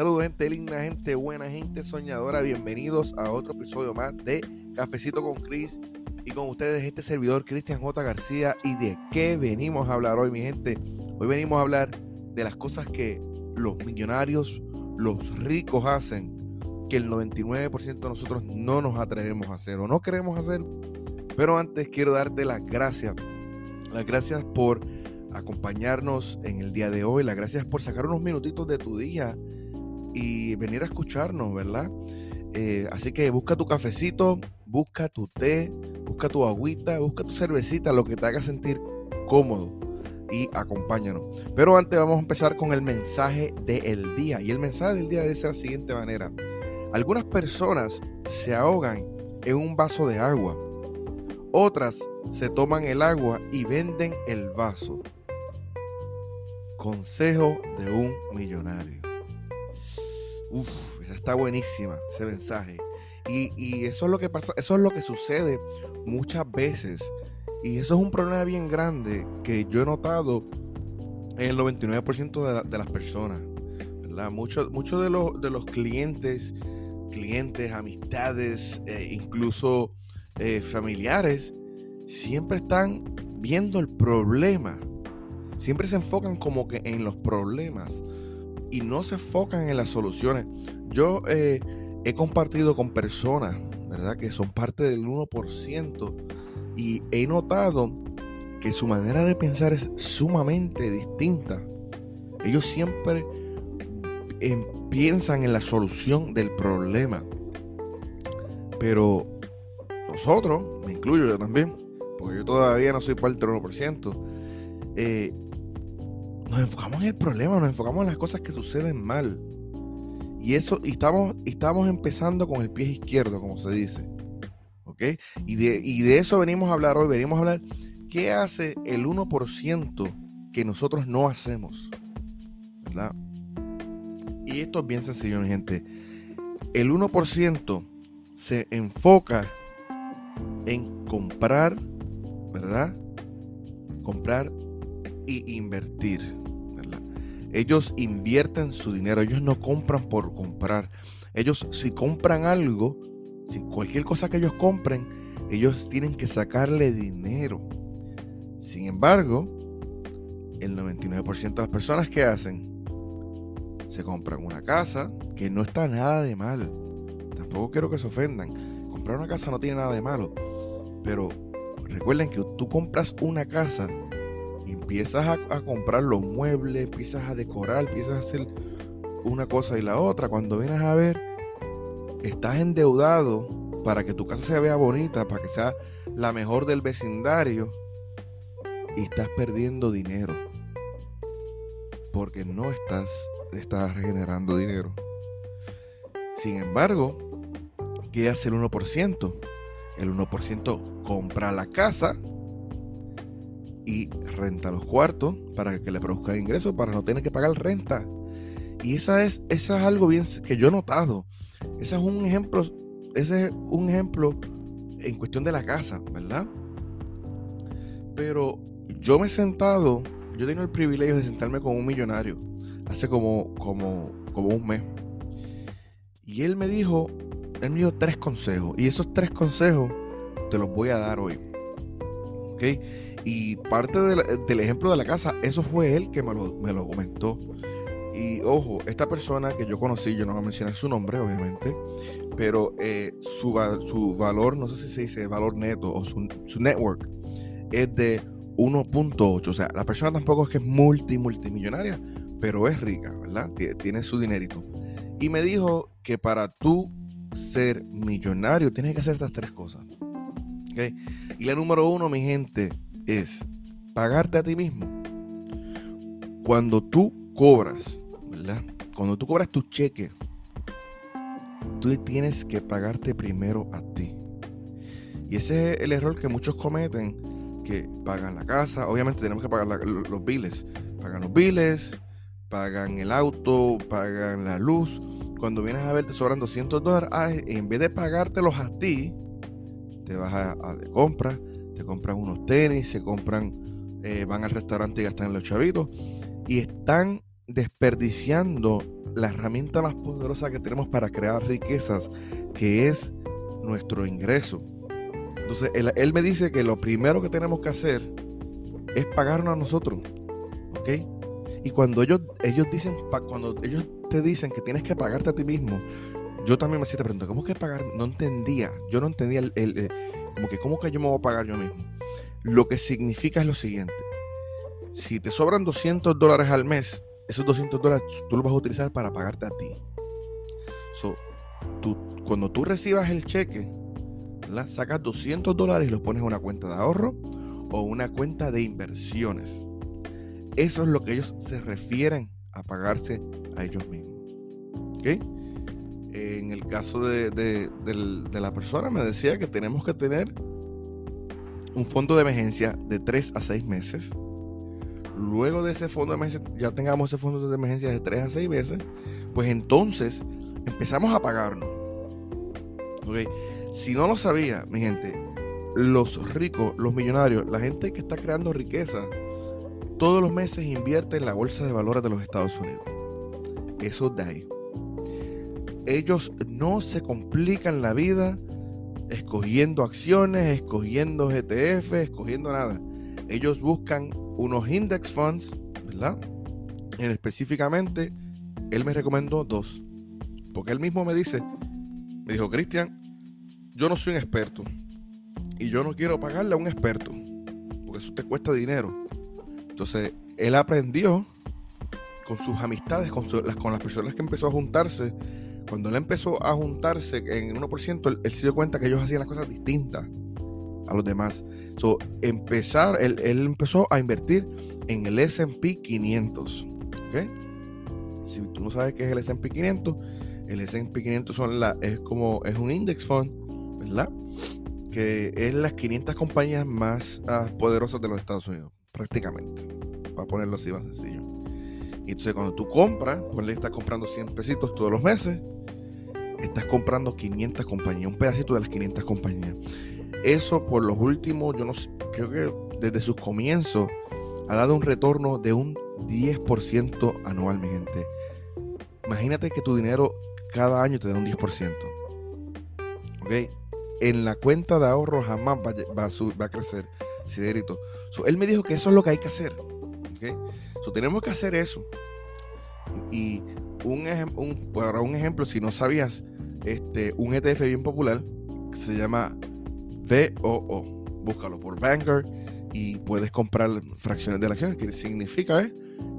Saludos gente linda, gente buena, gente soñadora. Bienvenidos a otro episodio más de Cafecito con Chris. Y con ustedes este servidor Cristian J. García. ¿Y de qué venimos a hablar hoy, mi gente? Hoy venimos a hablar de las cosas que los millonarios, los ricos hacen, que el 99% de nosotros no nos atrevemos a hacer o no queremos hacer. Pero antes quiero darte las gracias. Las gracias por acompañarnos en el día de hoy. Las gracias por sacar unos minutitos de tu día y venir a escucharnos, ¿verdad? Eh, así que busca tu cafecito, busca tu té, busca tu agüita, busca tu cervecita, lo que te haga sentir cómodo y acompáñanos. Pero antes vamos a empezar con el mensaje del día. Y el mensaje del día es de la siguiente manera. Algunas personas se ahogan en un vaso de agua. Otras se toman el agua y venden el vaso. Consejo de un millonario. Uf, está buenísima ese mensaje. Y, eso es lo que pasa, eso es lo que sucede muchas veces. Y eso es un problema bien grande que yo he notado en el 99% de, las personas. Muchos mucho de, los, de los clientes, clientes, amistades, eh, incluso eh, familiares, siempre están viendo el problema siempre se enfocan como que en los problemas y no se enfocan en las soluciones. Yo eh, he compartido con personas, ¿verdad? Que son parte del 1% y he notado que su manera de pensar es sumamente distinta. Ellos siempre em, piensan en la solución del problema. Pero nosotros, me incluyo yo también, porque yo todavía no soy parte del 1%, eh, nos enfocamos en el problema, nos enfocamos en las cosas que suceden mal. Y eso, estamos, estamos empezando con el pie izquierdo, como se dice. ¿Ok? Y de, y de eso venimos a hablar hoy. Venimos a hablar qué hace el 1% que nosotros no hacemos. ¿Verdad? Y esto es bien sencillo, mi gente. El 1% se enfoca en comprar, ¿verdad? Comprar y invertir. Ellos invierten su dinero, ellos no compran por comprar. Ellos si compran algo, si cualquier cosa que ellos compren, ellos tienen que sacarle dinero. Sin embargo, el 99% de las personas que hacen se compran una casa, que no está nada de mal. Tampoco quiero que se ofendan. Comprar una casa no tiene nada de malo. Pero recuerden que tú compras una casa empiezas a, comprar los muebles, empiezas a decorar, empiezas a hacer una cosa y la otra. Cuando vienes a ver, estás endeudado para que tu casa se vea bonita, para que sea la mejor del vecindario y estás perdiendo dinero porque no estás, estás generando dinero. Sin embargo, ¿qué hace el 1%? El 1% compra la casa y renta los cuartos para que le produzca ingresos, para no tener que pagar renta. Y esa es, esa es algo bien que yo he notado. Ese es un ejemplo, ese es un ejemplo en cuestión de la casa, ¿verdad? Pero yo me he sentado, yo tengo el privilegio de sentarme con un millonario hace como, como, como un mes. Y él me dijo, él me dio tres consejos. Y esos tres consejos te los voy a dar hoy. ¿Ok? Y parte del ejemplo de la casa, eso fue él que me lo, comentó. Y ojo, esta persona que yo conocí, yo no voy a mencionar su nombre, obviamente, pero eh, su, su, valor, no sé si se dice valor neto o su, su network, es de 1.8. O sea, la persona tampoco es que es multi, multimillonaria, pero es rica, ¿verdad? Tiene su dinerito. Y me dijo que para tú ser millonario tienes que hacer estas tres cosas. ¿okay? Y la número uno, mi gente, es pagarte a ti mismo. Cuando tú cobras, ¿verdad? Cuando tú cobras tu cheque, tú tienes que pagarte primero a ti. Y ese es el error que muchos cometen, que pagan la casa, obviamente tenemos que pagar los biles, pagan los biles, pagan el auto, pagan la luz. Cuando vienes a ver te sobran 200 dólares, en vez de pagártelos a ti, te vas a, a de compra, se compran unos tenis, se compran, eh, van al restaurante y gastan los chavitos y están desperdiciando la herramienta más poderosa que tenemos para crear riquezas, que es nuestro ingreso. Entonces, él, me dice que lo primero que tenemos que hacer es pagarnos a nosotros. ¿Ok? Y cuando ellos, ellos dicen, cuando ellos te dicen que tienes que pagarte a ti mismo, yo también me hacía pregunta, ¿cómo que pagar? No entendía, yo no entendía el, como que cómo que yo me voy a pagar yo mismo. Lo que significa es lo siguiente, si te sobran 200 dólares al mes, esos 200 dólares tú los vas a utilizar para pagarte a ti. So, tú, cuando tú recibas el cheque, sacas 200 dólares y los pones en una cuenta de ahorro o una cuenta de inversiones. Eso es lo que ellos se refieren a pagarse a ellos mismos. En el caso de, de, la persona me decía que tenemos que tener un fondo de emergencia de 3 a 6 meses. Luego de ese fondo de emergencia, ya tengamos ese fondo de emergencia de 3 a 6 meses, pues entonces empezamos a pagarnos. Si no lo sabía, mi gente, los ricos, los millonarios, la gente que está creando riqueza, todos los meses invierte en la bolsa de valores de los Estados Unidos. Eso de ahí. Ellos no se complican la vida escogiendo acciones, escogiendo GTF, escogiendo nada. Ellos buscan unos index funds, ¿verdad? En específicamente, él me recomendó dos. Porque él mismo me dice, me dijo, Cristian, yo no soy un experto. Y yo no quiero pagarle a un experto. Porque eso te cuesta dinero. Entonces, él aprendió con sus amistades, con, las, con las personas que empezó a juntarse. Cuando él empezó a juntarse en 1%, él, se dio cuenta que ellos hacían las cosas distintas a los demás. So, empezar, él, empezó a invertir en el SP 500. Si tú no sabes qué es el SP 500, el SP 500 son la, es como es un index fund, ¿verdad? Que es las 500 compañías más ah, poderosas de los Estados Unidos prácticamente, para ponerlo así más sencillo. Entonces cuando tú compras, pues le estás comprando 100 pesitos todos los meses, estás comprando 500 compañías, un pedacito de las 500 compañías. Eso por los últimos, yo no sé, creo que desde sus comienzos ha dado un retorno de un 10% anual, mi gente. Imagínate que tu dinero cada año te da un 10%. ¿Ok? En la cuenta de ahorro jamás va, va, va a crecer él me dijo que eso es lo que hay que hacer. Tenemos que hacer eso. Y un, un, para un ejemplo, si no sabías, este, un ETF bien popular se llama VOO. Búscalo por Vanguard y puedes comprar fracciones de la acción. Que significa eh,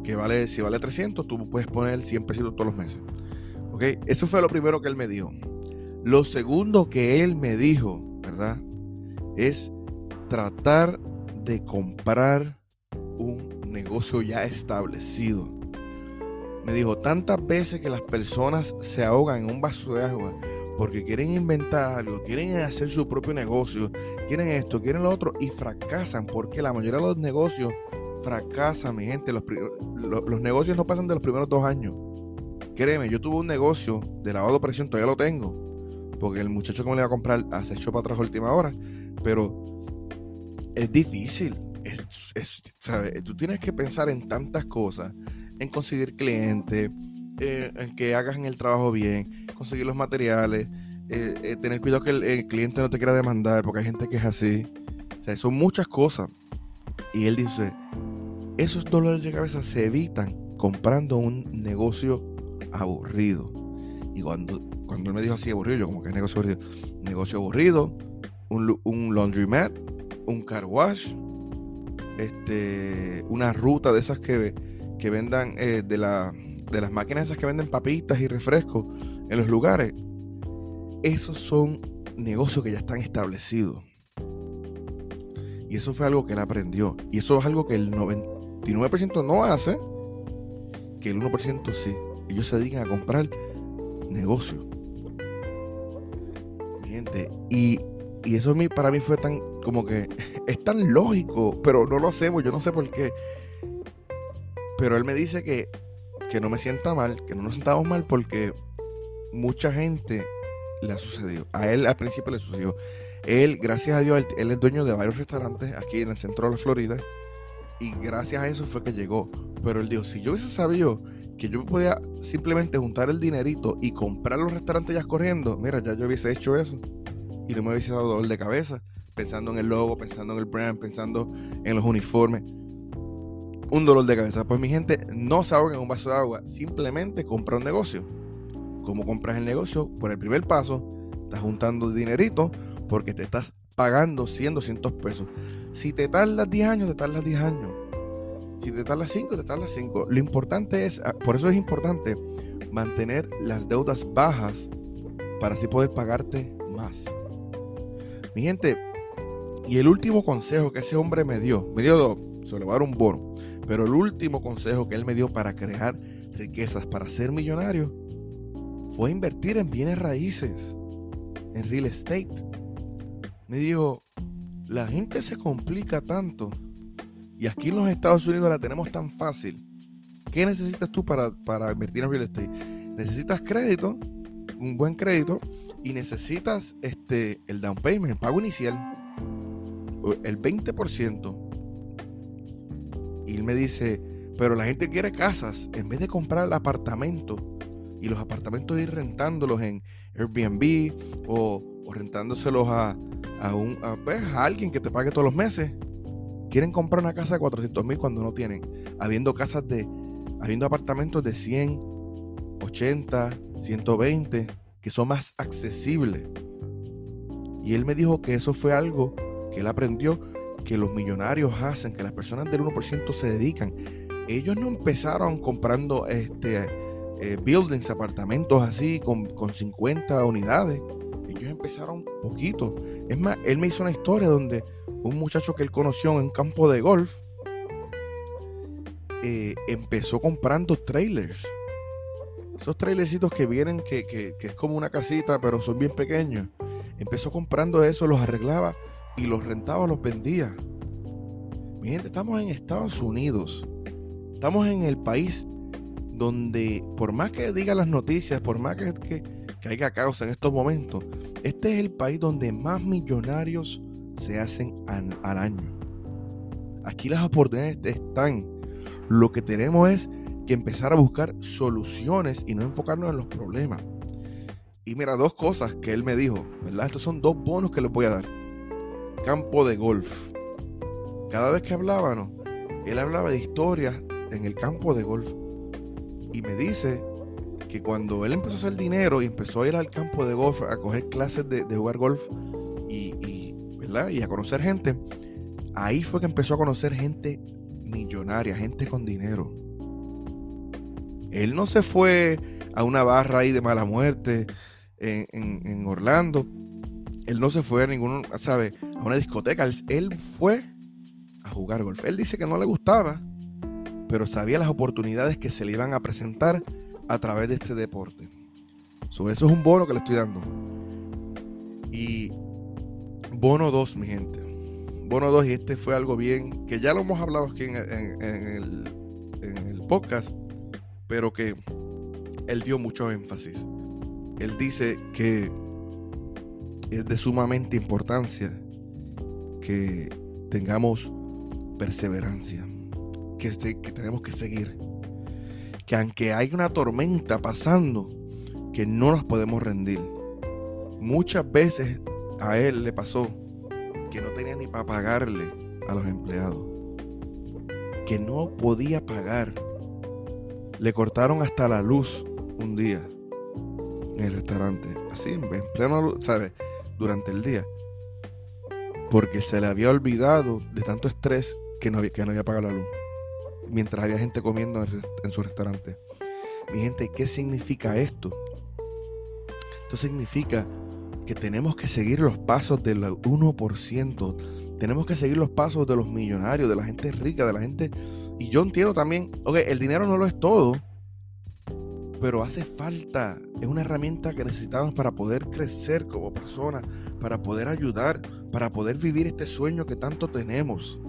que vale, si vale 300, tú puedes poner 100 pesos todos los meses. ¿Ok? Eso fue lo primero que él me dijo. Lo segundo que él me dijo, ¿verdad? Es tratar de comprar un negocio ya establecido. Me dijo tantas veces que las personas se ahogan en un vaso de agua porque quieren inventar algo, quieren hacer su propio negocio, quieren esto, quieren lo otro y fracasan porque la mayoría de los negocios fracasan, mi gente. Los, los, negocios no pasan de los primeros dos años. Créeme, yo tuve un negocio de lavado de presión, todavía lo tengo, porque el muchacho que me lo iba a comprar hace hecho para atrás a última hora, pero es difícil. Es, Tú tienes que pensar en tantas cosas, en conseguir clientes, eh, en que hagas el trabajo bien, conseguir los materiales, eh, eh, tener cuidado que el, cliente no te quiera demandar, porque hay gente que es así. O sea, son muchas cosas. Y él dice, esos dolores de cabeza se evitan comprando un negocio aburrido. Y cuando, cuando él me dijo así aburrido, yo como que es negocio aburrido. Negocio aburrido, un, un laundromat, un car wash, este, una ruta de esas que, que vendan, eh, de, la, de las máquinas esas que venden papitas y refrescos en los lugares. Esos son negocios que ya están establecidos. Y eso fue algo que él aprendió. Y eso es algo que el 99% no hace, que el 1% sí. Ellos se dedican a comprar negocios. Gente, y, y eso para mí fue tan como que es tan lógico, pero no lo hacemos, yo no sé por qué. Pero él me dice que, que no me sienta mal, que no nos sentamos mal porque mucha gente le ha sucedido. A él al principio le sucedió. Él, gracias a Dios, él, es dueño de varios restaurantes aquí en el centro de la Florida. Y gracias a eso fue que llegó. Pero él dijo, si yo hubiese sabido que yo podía simplemente juntar el dinerito y comprar los restaurantes ya corriendo, mira, ya yo hubiese hecho eso y no me hubiese dado dolor de cabeza pensando en el logo, pensando en el brand, pensando en los uniformes. Un dolor de cabeza. Pues mi gente, no se ahoga en un vaso de agua, simplemente compra un negocio. ¿Cómo compras el negocio? Por el primer paso, estás juntando dinerito porque te estás pagando 100, 200 pesos. Si te tardas 10 años, te tardas 10 años. Si te tardas 5, te tardas 5. Lo importante es, ah, por eso es importante mantener las deudas bajas para así poder pagarte más. Mi gente, y el último consejo que ese hombre me dio, me dio dos, se le va a dar un bono, pero el último consejo que él me dio para crear riquezas, para ser millonario, fue invertir en bienes raíces, en real estate. Me dijo, la gente se complica tanto y aquí en los Estados Unidos la tenemos tan fácil. ¿Qué necesitas tú para, para invertir en real estate? Necesitas crédito, un buen crédito, y necesitas este, el down payment, el pago inicial, el 20%. Y él me dice, pero la gente quiere casas, en vez de comprar el apartamento y los apartamentos ir rentándolos en Airbnb o, rentándoselos a, a, un, pues, a, alguien que te pague todos los meses. Quieren comprar una casa de 400 mil cuando no tienen, habiendo casas de, habiendo apartamentos de 100, 80, 120 que son más accesibles. Y él me dijo que eso fue algo que él aprendió que los millonarios hacen, que las personas del 1% se dedican. Ellos no empezaron comprando este, eh, buildings, apartamentos así, con, con 50 unidades. Ellos empezaron poquito. Es más, él me hizo una historia donde un muchacho que él conoció en un campo de golf eh, empezó comprando trailers esos trailercitos que vienen, que, es como una casita, pero son bien pequeños. Empezó comprando eso, los arreglaba y los rentaba, los vendía. Mi gente, estamos en Estados Unidos. Estamos en el país donde, por más que digan las noticias, por más que, haya causa en estos momentos, este es el país donde más millonarios se hacen al año. Aquí las oportunidades están. Lo que tenemos es que empezar a buscar soluciones y no enfocarnos en los problemas. Y mira, dos cosas que él me dijo, ¿verdad? Estos son dos bonos que les voy a dar. Campo de golf. Cada vez que hablábamos, él hablaba de historias en el campo de golf. Y me dice que cuando él empezó a hacer dinero y empezó a ir al campo de golf a coger clases de, jugar golf y, ¿verdad? y a conocer gente, ahí fue que empezó a conocer gente millonaria, gente con dinero. Él no se fue a una barra ahí de mala muerte en, Orlando. Él no se fue a ningún, ¿sabe? A una discoteca. Él, fue a jugar golf. Él dice que no le gustaba, pero sabía las oportunidades que se le iban a presentar a través de este deporte. eso es un bono que le estoy dando. Y bono 2, mi gente. Bono 2, y este fue algo bien, que ya lo hemos hablado aquí en, el, en el podcast pero que él dio mucho énfasis. Él dice que es de sumamente importancia que tengamos perseverancia, que, que tenemos que seguir, que aunque hay una tormenta pasando, que no nos podemos rendir. Muchas veces a él le pasó que no tenía ni para pagarle a los empleados, que no podía pagar le cortaron hasta la luz un día en el restaurante. Así, en pleno ¿sabes? Durante el día. Porque se le había olvidado de tanto estrés que no había, que no había pagado la luz. Mientras había gente comiendo en, su restaurante. Mi gente, ¿qué significa esto? Esto significa que tenemos que seguir los pasos del 1%. Tenemos que seguir los pasos de los millonarios, de la gente rica, de la gente y yo entiendo también, ok, el dinero no lo es todo, pero hace falta, es una herramienta que necesitamos para poder crecer como personas, para poder ayudar, para poder vivir este sueño que tanto tenemos.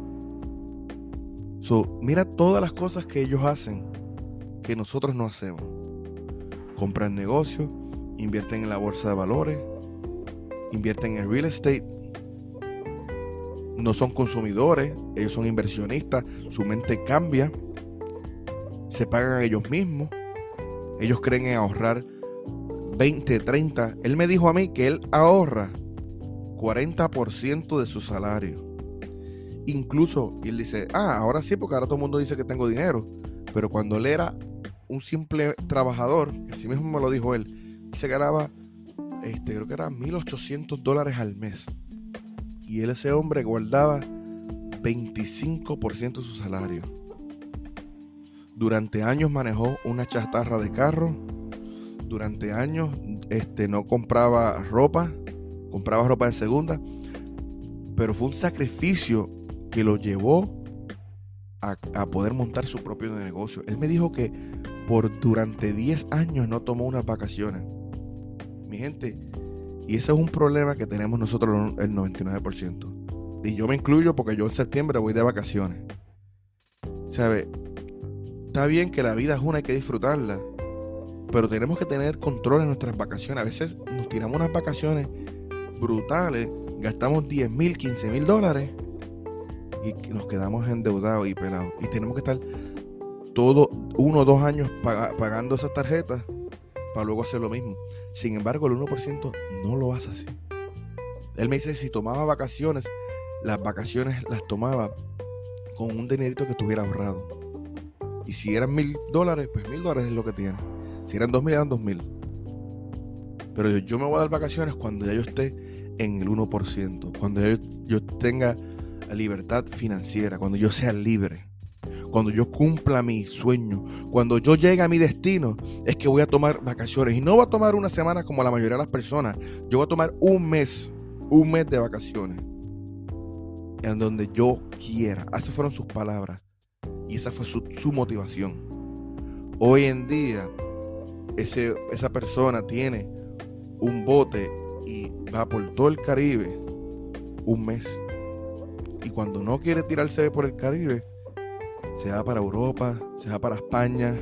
So, mira todas las cosas que ellos hacen que nosotros no hacemos. Compran negocios, invierten en la bolsa de valores, invierten en real estate, no son consumidores, ellos son inversionistas, su mente cambia, se pagan a ellos mismos, Ellos creen en ahorrar 20, 30. Él me dijo a mí que él ahorra 40% de su salario. Incluso, él dice, ah, ahora sí, porque ahora todo el mundo dice que tengo dinero. Pero cuando él era un simple trabajador, así mismo me lo dijo él, se ganaba, este, creo que era 1.800 dólares al mes. Y él, ese hombre, guardaba 25% de su salario. Durante años manejó una chatarra de carro. Durante años este, no compraba ropa. Compraba ropa de segunda. Pero fue un sacrificio que lo llevó a, a, poder montar su propio negocio. Él me dijo que por durante 10 años no tomó unas vacaciones. Mi gente, y ese es un problema que tenemos nosotros el 99%. Y yo me incluyo porque yo en septiembre voy de vacaciones. ¿Sabe? Está bien que la vida es una, hay que disfrutarla. Pero tenemos que tener control en nuestras vacaciones. A veces nos tiramos unas vacaciones brutales, gastamos 10 mil, 15 mil dólares y nos quedamos endeudados y pelados. Y tenemos que estar todo uno o dos años pagando esas tarjetas para luego hacer lo mismo. Sin embargo, el 1% no lo hace así. Él me dice, si tomaba vacaciones, las vacaciones las tomaba con un dinerito que tuviera ahorrado. Y si eran mil dólares, pues mil dólares es lo que tiene. Si eran dos mil, eran dos mil. Pero yo, me voy a dar vacaciones cuando ya yo esté en el 1%, cuando yo, yo tenga libertad financiera, cuando yo sea libre, cuando yo cumpla mi sueño, cuando yo llegue a mi destino, es que voy a tomar vacaciones. Y no voy a tomar una semana como la mayoría de las personas. Yo voy a tomar un mes, un mes de vacaciones en donde yo quiera. Esas fueron sus palabras y esa fue su, motivación. Hoy en día, ese, esa persona tiene un bote y va por todo el Caribe un mes. Y cuando no quiere tirarse por el Caribe, se va para Europa, se va para España.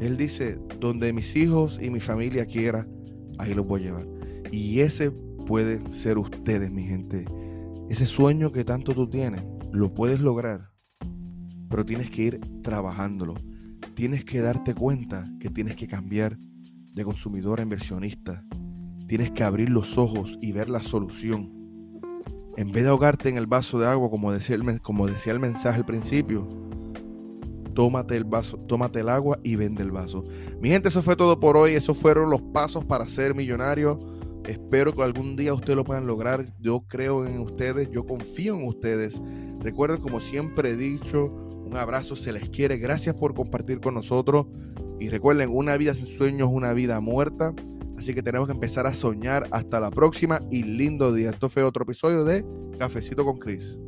Él dice, donde mis hijos y mi familia quiera, ahí los voy a llevar. Y ese puede ser ustedes, mi gente. Ese sueño que tanto tú tienes, lo puedes lograr, pero tienes que ir trabajándolo. Tienes que darte cuenta que tienes que cambiar de consumidor a inversionista. Tienes que abrir los ojos y ver la solución. En vez de ahogarte en el vaso de agua, como decía el, como decía el mensaje al principio, tómate el vaso, tómate el agua y vende el vaso. Mi gente, eso fue todo por hoy. Esos fueron los pasos para ser millonario. Espero que algún día ustedes lo puedan lograr. Yo creo en ustedes, yo confío en ustedes. Recuerden, como siempre he dicho, un abrazo, se les quiere. Gracias por compartir con nosotros. Y recuerden, una vida sin sueños es una vida muerta. Así que tenemos que empezar a soñar. Hasta la próxima y lindo día. Esto fue otro episodio de Cafecito con Chris.